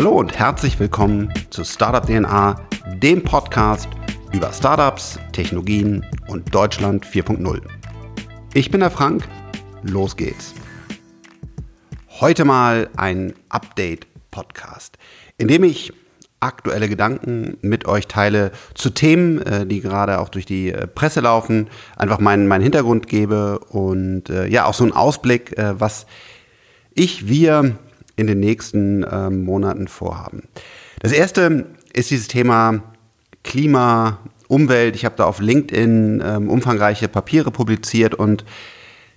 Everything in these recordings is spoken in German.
Hallo und herzlich willkommen zu Startup DNA, dem Podcast über Startups, Technologien und Deutschland 4.0. Ich bin der Frank, los geht's. Heute mal ein Update-Podcast, in dem ich aktuelle Gedanken mit euch teile zu Themen, äh, die gerade auch durch die äh, Presse laufen, einfach meinen, meinen Hintergrund gebe und äh, ja auch so einen Ausblick, was ich, wir in den nächsten ähm, Monaten vorhaben. Das erste ist dieses Thema Klima, Umwelt. Ich habe da auf LinkedIn ähm, umfangreiche Papiere publiziert und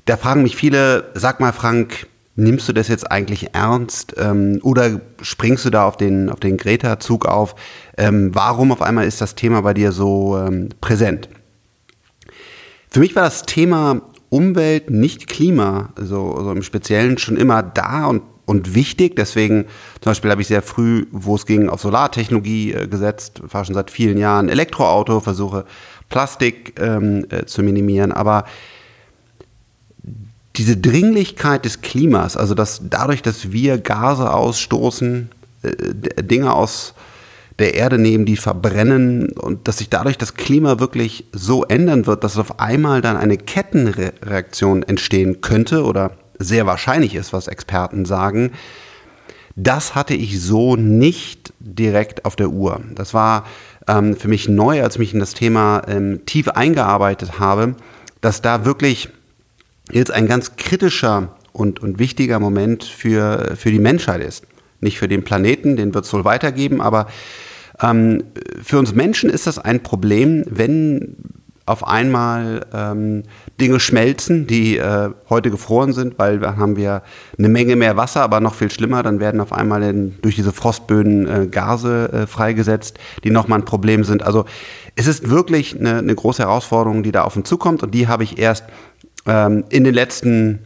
da fragen mich viele, sag mal Frank, nimmst du das jetzt eigentlich ernst ähm, oder springst du da auf den, auf den Greta-Zug auf? Ähm, warum auf einmal ist das Thema bei dir so ähm, präsent? Für mich war das Thema Umwelt, nicht Klima, so, so im Speziellen schon immer da und, und wichtig. Deswegen zum Beispiel habe ich sehr früh, wo es ging, auf Solartechnologie äh, gesetzt, fahre schon seit vielen Jahren Elektroauto, versuche Plastik ähm, äh, zu minimieren. Aber diese Dringlichkeit des Klimas, also dass dadurch, dass wir Gase ausstoßen, äh, Dinge aus der Erde nehmen, die verbrennen und dass sich dadurch das Klima wirklich so ändern wird, dass auf einmal dann eine Kettenreaktion entstehen könnte oder sehr wahrscheinlich ist, was Experten sagen, das hatte ich so nicht direkt auf der Uhr. Das war ähm, für mich neu, als ich mich in das Thema ähm, tief eingearbeitet habe, dass da wirklich jetzt ein ganz kritischer und, und wichtiger Moment für, für die Menschheit ist. Nicht für den Planeten, den wird es wohl weitergeben, aber ähm, für uns Menschen ist das ein Problem, wenn auf einmal ähm, Dinge schmelzen, die äh, heute gefroren sind, weil dann haben wir eine Menge mehr Wasser, aber noch viel schlimmer, dann werden auf einmal in, durch diese Frostböden äh, Gase äh, freigesetzt, die nochmal ein Problem sind. Also es ist wirklich eine, eine große Herausforderung, die da auf uns zukommt und die habe ich erst ähm, in den letzten,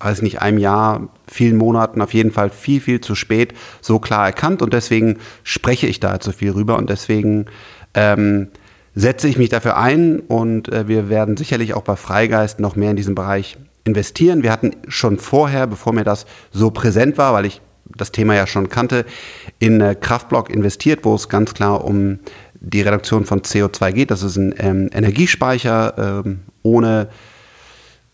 weiß nicht, einem Jahr, vielen Monaten auf jeden Fall viel, viel zu spät so klar erkannt und deswegen spreche ich da jetzt so viel rüber und deswegen ähm, setze ich mich dafür ein und äh, wir werden sicherlich auch bei Freigeist noch mehr in diesem Bereich investieren. Wir hatten schon vorher, bevor mir das so präsent war, weil ich das Thema ja schon kannte, in äh, Kraftblock investiert, wo es ganz klar um die Reduktion von CO2 geht. Das ist ein ähm, Energiespeicher ähm, ohne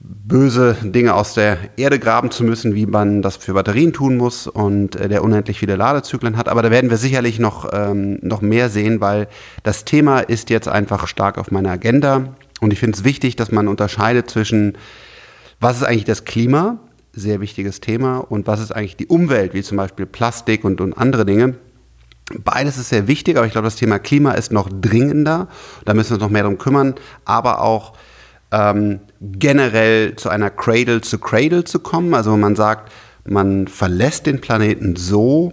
böse Dinge aus der Erde graben zu müssen, wie man das für Batterien tun muss und äh, der unendlich viele Ladezyklen hat. Aber da werden wir sicherlich noch, ähm, noch mehr sehen, weil das Thema ist jetzt einfach stark auf meiner Agenda. Und ich finde es wichtig, dass man unterscheidet zwischen, was ist eigentlich das Klima, sehr wichtiges Thema, und was ist eigentlich die Umwelt, wie zum Beispiel Plastik und, und andere Dinge. Beides ist sehr wichtig, aber ich glaube, das Thema Klima ist noch dringender. Da müssen wir uns noch mehr darum kümmern. Aber auch ähm, generell zu einer Cradle to Cradle zu kommen. Also man sagt, man verlässt den Planeten so,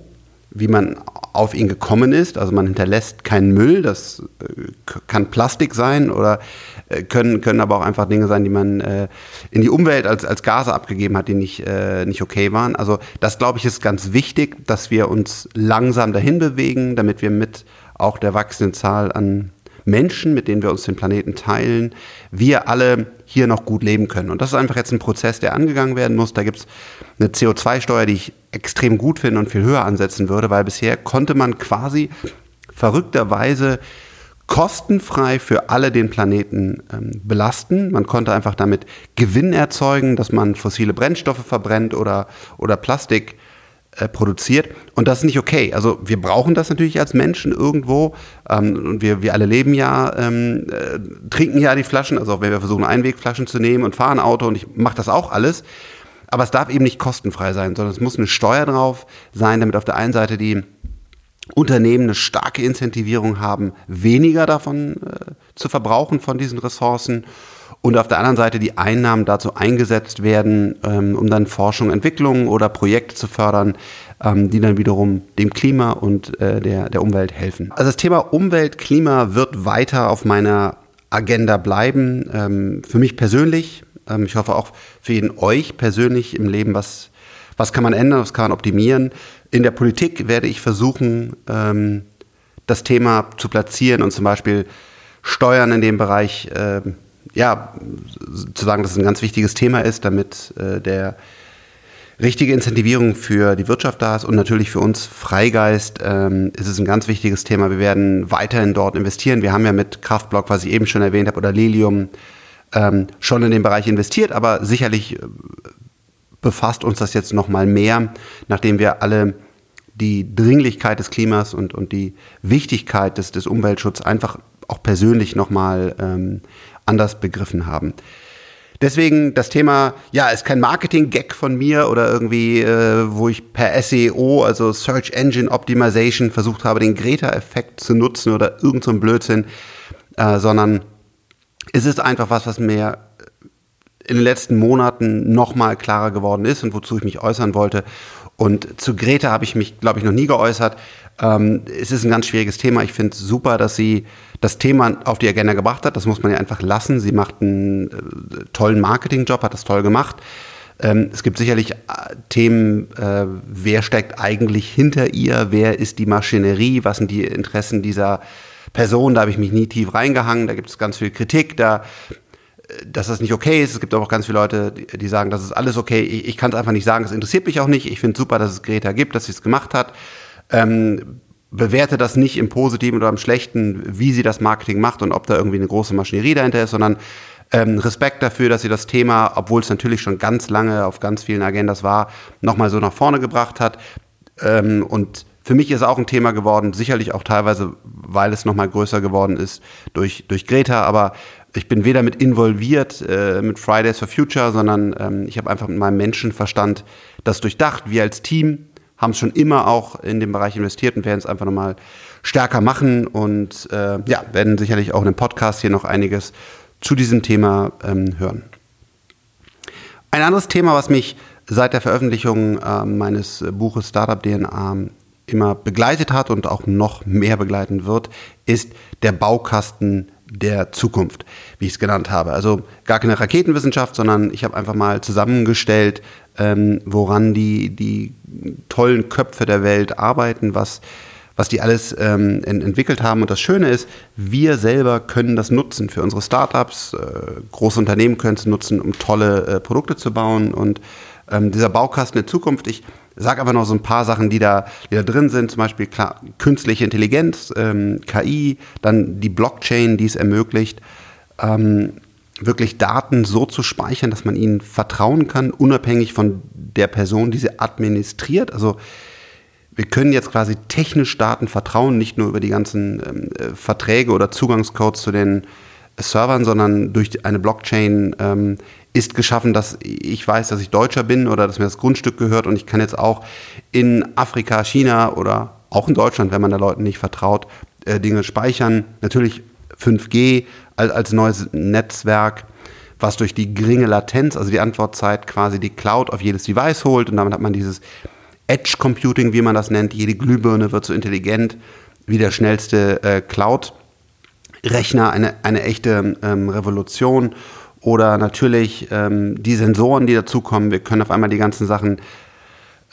wie man auf ihn gekommen ist. Also man hinterlässt keinen Müll, das äh, kann Plastik sein oder äh, können, können aber auch einfach Dinge sein, die man äh, in die Umwelt als, als Gase abgegeben hat, die nicht, äh, nicht okay waren. Also das, glaube ich, ist ganz wichtig, dass wir uns langsam dahin bewegen, damit wir mit auch der wachsenden Zahl an Menschen, mit denen wir uns den Planeten teilen, wir alle hier noch gut leben können. Und das ist einfach jetzt ein Prozess, der angegangen werden muss. Da gibt es eine CO2-Steuer, die ich extrem gut finde und viel höher ansetzen würde, weil bisher konnte man quasi verrückterweise kostenfrei für alle den Planeten ähm, belasten. Man konnte einfach damit Gewinn erzeugen, dass man fossile Brennstoffe verbrennt oder, oder Plastik äh, produziert. Und das ist nicht okay. Also wir brauchen das natürlich als Menschen irgendwo. Ähm, und wir, wir alle leben ja, ähm, äh, trinken ja die Flaschen, also auch wenn wir versuchen, Einwegflaschen zu nehmen und fahren Auto und ich mache das auch alles. Aber es darf eben nicht kostenfrei sein, sondern es muss eine Steuer drauf sein, damit auf der einen Seite die Unternehmen eine starke Incentivierung haben, weniger davon äh, zu verbrauchen von diesen Ressourcen und auf der anderen Seite die Einnahmen dazu eingesetzt werden, ähm, um dann Forschung, Entwicklung oder Projekte zu fördern, ähm, die dann wiederum dem Klima und äh, der, der Umwelt helfen. Also das Thema Umwelt, Klima wird weiter auf meiner Agenda bleiben. Ähm, für mich persönlich, ähm, ich hoffe auch für jeden euch persönlich im Leben, was, was kann man ändern, was kann man optimieren. In der Politik werde ich versuchen, ähm, das Thema zu platzieren und zum Beispiel Steuern in dem Bereich äh, ja, zu sagen, dass es ein ganz wichtiges Thema ist, damit äh, der richtige Incentivierung für die Wirtschaft da ist und natürlich für uns Freigeist ähm, ist es ein ganz wichtiges Thema. Wir werden weiterhin dort investieren. Wir haben ja mit Kraftblock, was ich eben schon erwähnt habe, oder Lilium ähm, schon in den Bereich investiert, aber sicherlich äh, befasst uns das jetzt noch mal mehr, nachdem wir alle die Dringlichkeit des Klimas und, und die Wichtigkeit des, des Umweltschutzes einfach auch persönlich noch mal ähm, anders begriffen haben. Deswegen das Thema, ja, ist kein Marketing-Gag von mir oder irgendwie, äh, wo ich per SEO, also Search Engine Optimization, versucht habe, den Greta-Effekt zu nutzen oder irgend so Blödsinn, äh, sondern es ist einfach was, was mir in den letzten Monaten nochmal klarer geworden ist und wozu ich mich äußern wollte. Und zu Greta habe ich mich, glaube ich, noch nie geäußert. Ähm, es ist ein ganz schwieriges Thema. Ich finde es super, dass sie das Thema auf die Agenda gebracht hat. Das muss man ja einfach lassen. Sie macht einen äh, tollen Marketingjob, hat das toll gemacht. Ähm, es gibt sicherlich äh, Themen, äh, wer steckt eigentlich hinter ihr, wer ist die Maschinerie, was sind die Interessen dieser Person. Da habe ich mich nie tief reingehangen. Da gibt es ganz viel Kritik. Da äh, dass das nicht okay ist. Es gibt aber auch ganz viele Leute, die, die sagen, das ist alles okay. Ich, ich kann es einfach nicht sagen. Es interessiert mich auch nicht. Ich finde super, dass es Greta gibt, dass sie es gemacht hat. Ähm, bewerte das nicht im Positiven oder im Schlechten, wie sie das Marketing macht und ob da irgendwie eine große Maschinerie dahinter ist, sondern ähm, Respekt dafür, dass sie das Thema, obwohl es natürlich schon ganz lange auf ganz vielen Agendas war, nochmal so nach vorne gebracht hat. Ähm, und für mich ist auch ein Thema geworden, sicherlich auch teilweise, weil es nochmal größer geworden ist durch, durch Greta, aber ich bin weder mit involviert äh, mit Fridays for Future, sondern ähm, ich habe einfach mit meinem Menschenverstand das durchdacht. Wir als Team haben es schon immer auch in dem Bereich investiert und werden es einfach nochmal stärker machen und äh, ja, werden sicherlich auch in dem Podcast hier noch einiges zu diesem Thema ähm, hören. Ein anderes Thema, was mich seit der Veröffentlichung äh, meines Buches Startup DNA immer begleitet hat und auch noch mehr begleiten wird, ist der Baukasten der Zukunft, wie ich es genannt habe. Also gar keine Raketenwissenschaft, sondern ich habe einfach mal zusammengestellt, ähm, woran die, die tollen Köpfe der Welt arbeiten, was, was die alles ähm, entwickelt haben. Und das Schöne ist, wir selber können das nutzen für unsere Startups. Äh, große Unternehmen können es nutzen, um tolle äh, Produkte zu bauen. Und ähm, dieser Baukasten der Zukunft, ich sag einfach noch so ein paar Sachen, die da, die da drin sind, zum Beispiel klar, künstliche Intelligenz, ähm, KI, dann die Blockchain, die es ermöglicht, ähm, wirklich Daten so zu speichern, dass man ihnen vertrauen kann, unabhängig von der Person, die sie administriert. Also wir können jetzt quasi technisch Daten vertrauen, nicht nur über die ganzen ähm, äh, Verträge oder Zugangscodes zu den Servern, sondern durch eine Blockchain ähm, ist geschaffen, dass ich weiß, dass ich Deutscher bin oder dass mir das Grundstück gehört und ich kann jetzt auch in Afrika, China oder auch in Deutschland, wenn man da Leuten nicht vertraut, äh, Dinge speichern. Natürlich 5G als, als neues Netzwerk, was durch die geringe Latenz, also die Antwortzeit quasi die Cloud auf jedes Device holt und damit hat man dieses Edge Computing, wie man das nennt. Jede Glühbirne wird so intelligent wie der schnellste äh, Cloud-Rechner, eine, eine echte ähm, Revolution. Oder natürlich ähm, die Sensoren, die dazukommen. Wir können auf einmal die ganzen Sachen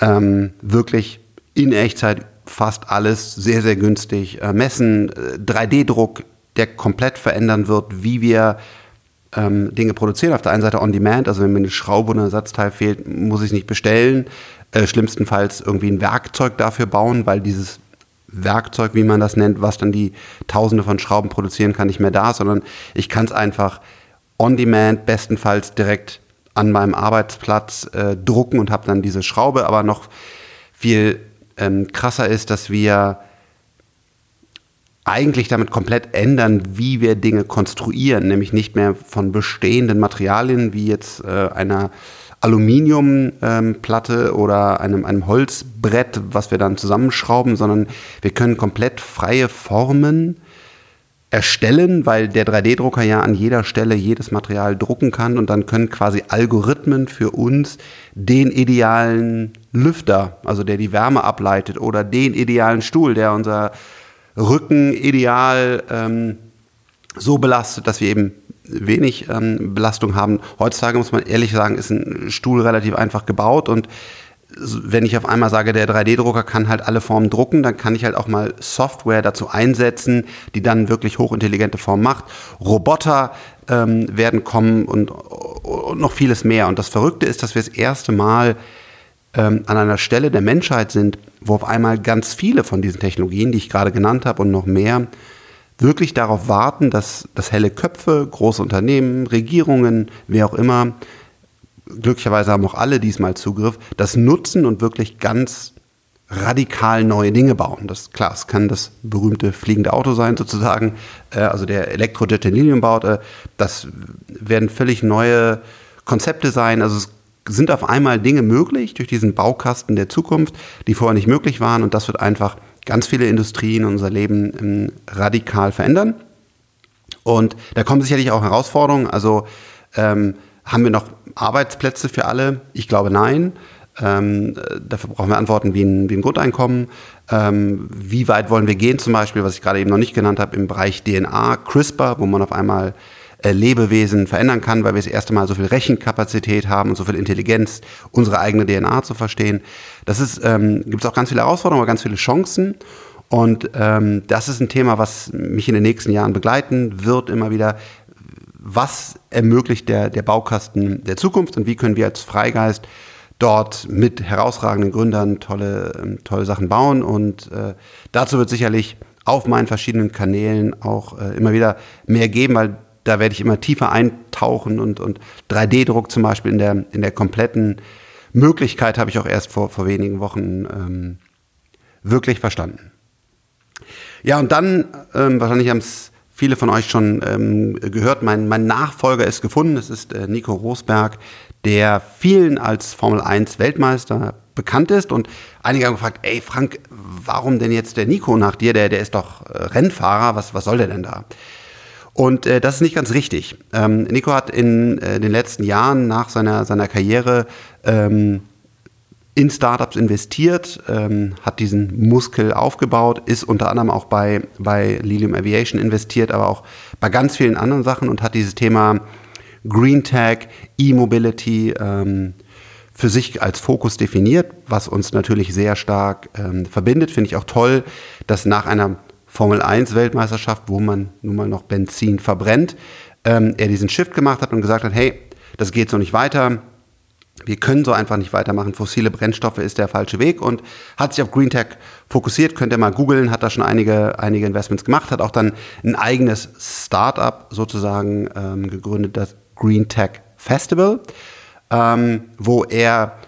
ähm, wirklich in Echtzeit fast alles sehr, sehr günstig äh, messen. 3D-Druck, der komplett verändern wird, wie wir ähm, Dinge produzieren. Auf der einen Seite on demand, also wenn mir eine Schraube oder ein Ersatzteil fehlt, muss ich es nicht bestellen. Äh, schlimmstenfalls irgendwie ein Werkzeug dafür bauen, weil dieses Werkzeug, wie man das nennt, was dann die Tausende von Schrauben produzieren kann, nicht mehr da ist, sondern ich kann es einfach on demand, bestenfalls direkt an meinem Arbeitsplatz äh, drucken und habe dann diese Schraube. Aber noch viel ähm, krasser ist, dass wir eigentlich damit komplett ändern, wie wir Dinge konstruieren, nämlich nicht mehr von bestehenden Materialien wie jetzt äh, einer Aluminiumplatte ähm, oder einem, einem Holzbrett, was wir dann zusammenschrauben, sondern wir können komplett freie Formen erstellen, weil der 3D-Drucker ja an jeder Stelle jedes Material drucken kann und dann können quasi Algorithmen für uns den idealen Lüfter, also der die Wärme ableitet oder den idealen Stuhl, der unser Rücken ideal ähm, so belastet, dass wir eben wenig ähm, Belastung haben. Heutzutage muss man ehrlich sagen, ist ein Stuhl relativ einfach gebaut und wenn ich auf einmal sage, der 3D-Drucker kann halt alle Formen drucken, dann kann ich halt auch mal Software dazu einsetzen, die dann wirklich hochintelligente Formen macht. Roboter ähm, werden kommen und, und noch vieles mehr. Und das Verrückte ist, dass wir das erste Mal ähm, an einer Stelle der Menschheit sind, wo auf einmal ganz viele von diesen Technologien, die ich gerade genannt habe und noch mehr, wirklich darauf warten, dass, dass helle Köpfe, große Unternehmen, Regierungen, wer auch immer, glücklicherweise haben auch alle diesmal Zugriff, das nutzen und wirklich ganz radikal neue Dinge bauen. Das klar, es kann das berühmte fliegende Auto sein sozusagen, äh, also der Elektrojet, den Lilium baut. Äh, das werden völlig neue Konzepte sein. Also es sind auf einmal Dinge möglich durch diesen Baukasten der Zukunft, die vorher nicht möglich waren. Und das wird einfach ganz viele Industrien unser Leben ähm, radikal verändern. Und da kommen sicherlich auch Herausforderungen. Also ähm, haben wir noch Arbeitsplätze für alle? Ich glaube nein. Ähm, dafür brauchen wir Antworten wie ein, wie ein Grundeinkommen. Ähm, wie weit wollen wir gehen, zum Beispiel, was ich gerade eben noch nicht genannt habe, im Bereich DNA, CRISPR, wo man auf einmal äh, Lebewesen verändern kann, weil wir das erste Mal so viel Rechenkapazität haben und so viel Intelligenz, unsere eigene DNA zu verstehen. Das ist, ähm, gibt es auch ganz viele Herausforderungen, aber ganz viele Chancen. Und ähm, das ist ein Thema, was mich in den nächsten Jahren begleiten wird, immer wieder. Was ermöglicht der, der Baukasten der Zukunft und wie können wir als Freigeist dort mit herausragenden Gründern tolle, ähm, tolle Sachen bauen. Und äh, dazu wird sicherlich auf meinen verschiedenen Kanälen auch äh, immer wieder mehr geben, weil da werde ich immer tiefer eintauchen und, und 3D-Druck zum Beispiel in der, in der kompletten Möglichkeit habe ich auch erst vor, vor wenigen Wochen ähm, wirklich verstanden. Ja, und dann, ähm, wahrscheinlich haben es viele von euch schon ähm, gehört, mein, mein Nachfolger ist gefunden. Es ist äh, Nico Rosberg, der vielen als Formel 1 Weltmeister bekannt ist. Und einige haben gefragt, ey Frank, warum denn jetzt der Nico nach dir? Der, der ist doch äh, Rennfahrer, was, was soll der denn da? Und äh, das ist nicht ganz richtig. Ähm, Nico hat in äh, den letzten Jahren nach seiner, seiner Karriere ähm, in Startups investiert, ähm, hat diesen Muskel aufgebaut, ist unter anderem auch bei, bei Lilium Aviation investiert, aber auch bei ganz vielen anderen Sachen und hat dieses Thema Green Tech, E-Mobility ähm, für sich als Fokus definiert, was uns natürlich sehr stark ähm, verbindet. Finde ich auch toll, dass nach einer Formel 1 Weltmeisterschaft, wo man nun mal noch Benzin verbrennt, ähm, er diesen Shift gemacht hat und gesagt hat, hey, das geht so nicht weiter. Wir können so einfach nicht weitermachen. Fossile Brennstoffe ist der falsche Weg und hat sich auf Green Tech fokussiert. Könnt ihr mal googeln, hat da schon einige, einige Investments gemacht, hat auch dann ein eigenes Startup sozusagen ähm, gegründet, das Green Tech Festival, ähm, wo er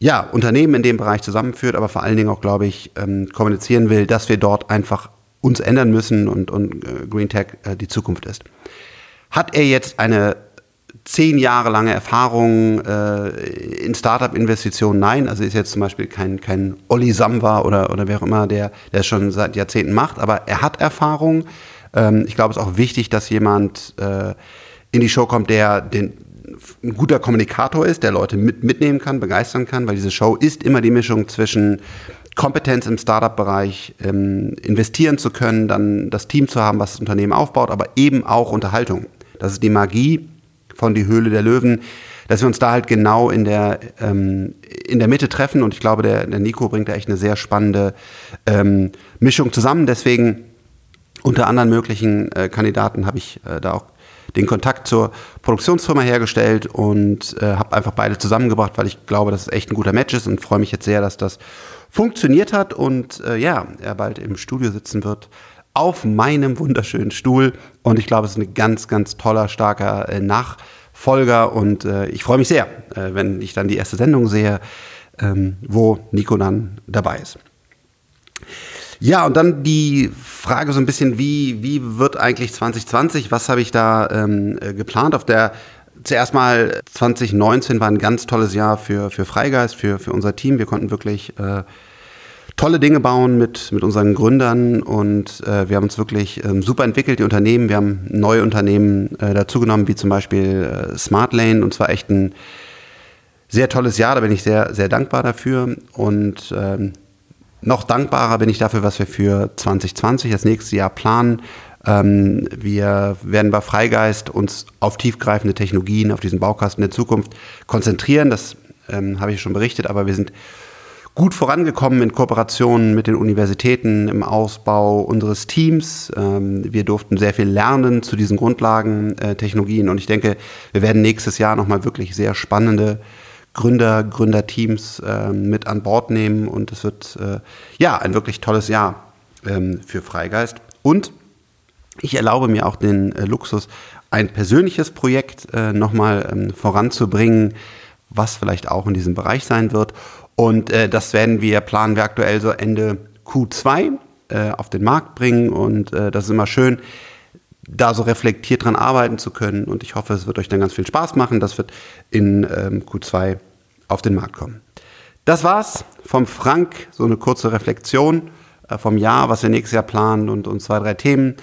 ja, Unternehmen in dem Bereich zusammenführt, aber vor allen Dingen auch, glaube ich, ähm, kommunizieren will, dass wir dort einfach uns ändern müssen und, und äh, Green Tech äh, die Zukunft ist. Hat er jetzt eine zehn Jahre lange Erfahrung äh, in Startup-Investitionen? Nein, also ist jetzt zum Beispiel kein, kein Olli Samba oder, oder wer auch immer, der, der es schon seit Jahrzehnten macht, aber er hat Erfahrung. Ähm, ich glaube, es ist auch wichtig, dass jemand äh, in die Show kommt, der den, ein guter Kommunikator ist, der Leute mit, mitnehmen kann, begeistern kann, weil diese Show ist immer die Mischung zwischen Kompetenz im Startup-Bereich, ähm, investieren zu können, dann das Team zu haben, was das Unternehmen aufbaut, aber eben auch Unterhaltung. Das ist die Magie von Die Höhle der Löwen, dass wir uns da halt genau in der, ähm, in der Mitte treffen und ich glaube, der, der Nico bringt da echt eine sehr spannende ähm, Mischung zusammen. Deswegen unter anderen möglichen äh, Kandidaten habe ich äh, da auch den Kontakt zur Produktionsfirma hergestellt und äh, habe einfach beide zusammengebracht, weil ich glaube, dass es echt ein guter Match ist und freue mich jetzt sehr, dass das funktioniert hat und äh, ja, er bald im Studio sitzen wird auf meinem wunderschönen Stuhl und ich glaube, es ist ein ganz, ganz toller, starker äh, Nachfolger und äh, ich freue mich sehr, äh, wenn ich dann die erste Sendung sehe, ähm, wo Nico dann dabei ist. Ja, und dann die Frage so ein bisschen, wie, wie wird eigentlich 2020? Was habe ich da ähm, äh, geplant? Auf der zuerst mal 2019 war ein ganz tolles Jahr für, für Freigeist, für, für unser Team. Wir konnten wirklich äh, tolle Dinge bauen mit, mit unseren Gründern und äh, wir haben uns wirklich ähm, super entwickelt, die Unternehmen. Wir haben neue Unternehmen äh, dazugenommen, wie zum Beispiel äh, Smartlane und zwar echt ein sehr tolles Jahr, da bin ich sehr, sehr dankbar dafür und ähm, noch dankbarer bin ich dafür, was wir für 2020, das nächste Jahr planen. Ähm, wir werden bei Freigeist uns auf tiefgreifende Technologien, auf diesen Baukasten der Zukunft konzentrieren. Das ähm, habe ich schon berichtet, aber wir sind gut vorangekommen in Kooperationen mit den Universitäten im Ausbau unseres Teams. Ähm, wir durften sehr viel lernen zu diesen Grundlagentechnologien äh, und ich denke, wir werden nächstes Jahr nochmal wirklich sehr spannende Gründer, Gründerteams äh, mit an Bord nehmen und es wird äh, ja ein wirklich tolles Jahr ähm, für Freigeist. Und ich erlaube mir auch den äh, Luxus, ein persönliches Projekt äh, nochmal ähm, voranzubringen, was vielleicht auch in diesem Bereich sein wird. Und äh, das werden wir, planen wir aktuell so Ende Q2 äh, auf den Markt bringen. Und äh, das ist immer schön, da so reflektiert dran arbeiten zu können. Und ich hoffe, es wird euch dann ganz viel Spaß machen. Das wird in ähm, Q2 auf den Markt kommen. Das war's vom Frank, so eine kurze Reflexion äh, vom Jahr, was wir nächstes Jahr planen und, und zwei, drei Themen.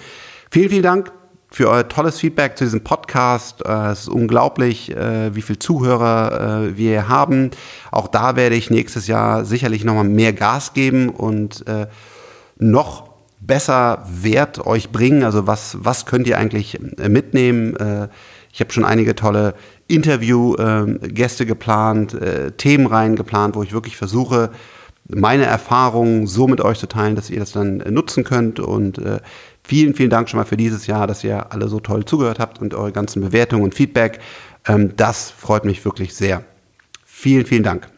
Vielen, vielen Dank für euer tolles Feedback zu diesem Podcast. Äh, es ist unglaublich, äh, wie viele Zuhörer wir hier haben. Auch da werde ich nächstes Jahr sicherlich nochmal mehr Gas geben und noch besser Wert euch bringen? Also was, was könnt ihr eigentlich mitnehmen? Äh, ich habe schon einige tolle Interviewgäste ähm, geplant, äh, Themenreihen geplant, wo ich wirklich versuche, meine Erfahrungen so mit euch zu teilen, dass ihr das dann nutzen könnt. Und vielen, vielen Dank schon mal für dieses Jahr, dass ihr alle so toll zugehört habt und eure ganzen Bewertungen und Feedback. Ähm, das freut mich wirklich sehr. Vielen, vielen Dank.